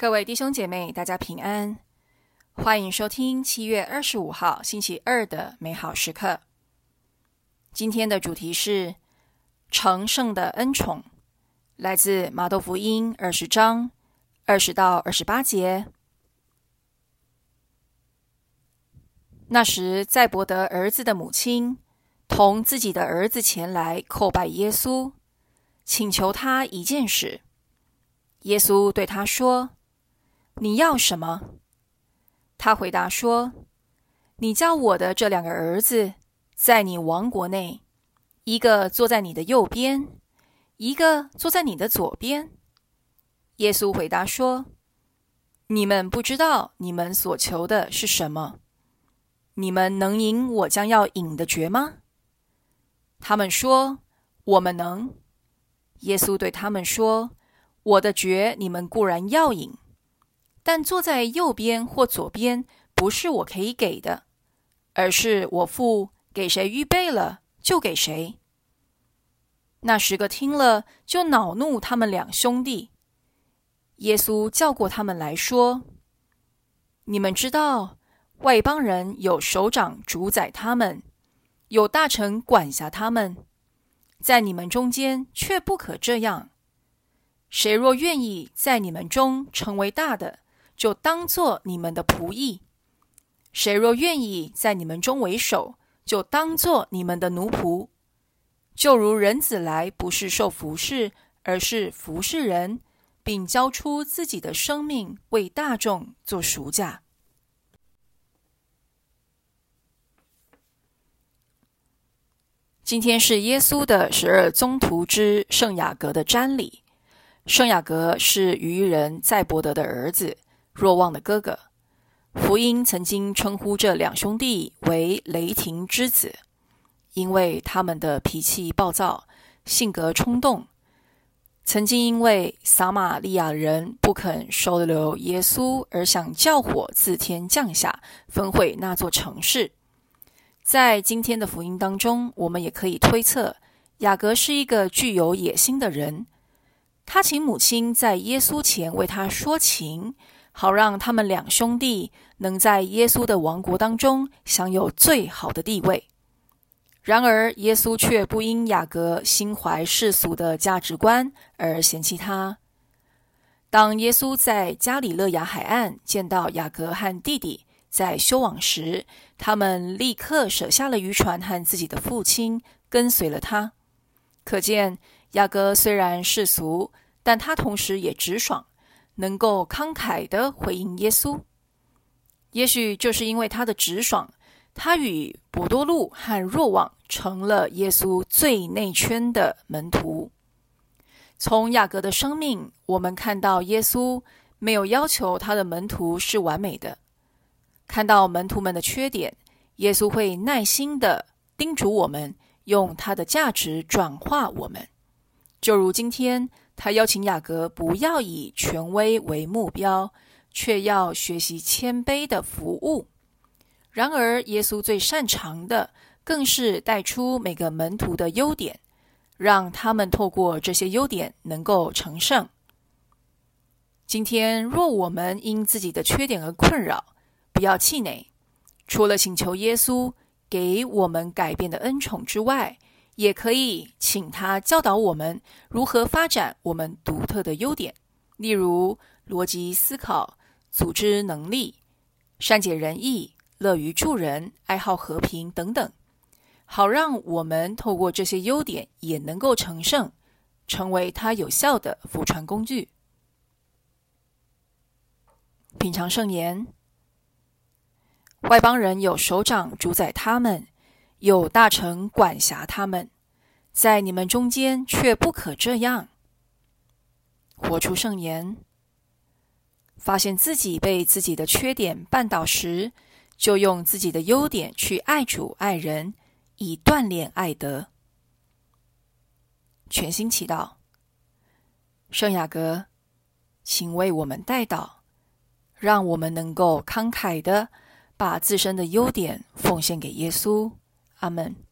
各位弟兄姐妹，大家平安，欢迎收听七月二十五号星期二的美好时刻。今天的主题是成圣的恩宠，来自马窦福音二十章二十到二十八节。那时，在伯德儿子的母亲同自己的儿子前来叩拜耶稣，请求他一件事。耶稣对他说。你要什么？他回答说：“你叫我的这两个儿子，在你王国内，一个坐在你的右边，一个坐在你的左边。”耶稣回答说：“你们不知道你们所求的是什么？你们能赢我将要饮的爵吗？”他们说：“我们能。”耶稣对他们说：“我的爵你们固然要饮。”但坐在右边或左边，不是我可以给的，而是我父给谁预备了，就给谁。那十个听了，就恼怒他们两兄弟。耶稣叫过他们来说：“你们知道，外邦人有首长主宰他们，有大臣管辖他们，在你们中间却不可这样。谁若愿意在你们中成为大的，就当做你们的仆役，谁若愿意在你们中为首，就当做你们的奴仆。就如人子来，不是受服侍，而是服侍人，并交出自己的生命为大众做赎价。今天是耶稣的十二宗徒之圣雅各的瞻礼。圣雅各是渔人赛伯德的儿子。若望的哥哥，福音曾经称呼这两兄弟为雷霆之子，因为他们的脾气暴躁，性格冲动。曾经因为撒玛利亚人不肯收留耶稣，而想叫火自天降下，焚毁那座城市。在今天的福音当中，我们也可以推测，雅各是一个具有野心的人。他请母亲在耶稣前为他说情。好让他们两兄弟能在耶稣的王国当中享有最好的地位。然而，耶稣却不因雅各心怀世俗的价值观而嫌弃他。当耶稣在加里勒亚海岸见到雅各和弟弟在修网时，他们立刻舍下了渔船和自己的父亲，跟随了他。可见，雅各虽然世俗，但他同时也直爽。能够慷慨地回应耶稣，也许就是因为他的直爽，他与伯多禄和若望成了耶稣最内圈的门徒。从雅各的生命，我们看到耶稣没有要求他的门徒是完美的，看到门徒们的缺点，耶稣会耐心地叮嘱我们，用他的价值转化我们，就如今天。他邀请雅各不要以权威为目标，却要学习谦卑的服务。然而，耶稣最擅长的，更是带出每个门徒的优点，让他们透过这些优点能够成圣。今天，若我们因自己的缺点而困扰，不要气馁，除了请求耶稣给我们改变的恩宠之外，也可以请他教导我们如何发展我们独特的优点，例如逻辑思考、组织能力、善解人意、乐于助人、爱好和平等等，好让我们透过这些优点也能够成圣，成为他有效的福传工具。品尝圣言，外邦人有首长主宰他们。有大臣管辖他们，在你们中间却不可这样。活出圣言，发现自己被自己的缺点绊倒时，就用自己的优点去爱主爱人，以锻炼爱德。全心祈祷，圣雅各，请为我们带祷，让我们能够慷慨地把自身的优点奉献给耶稣。阿门。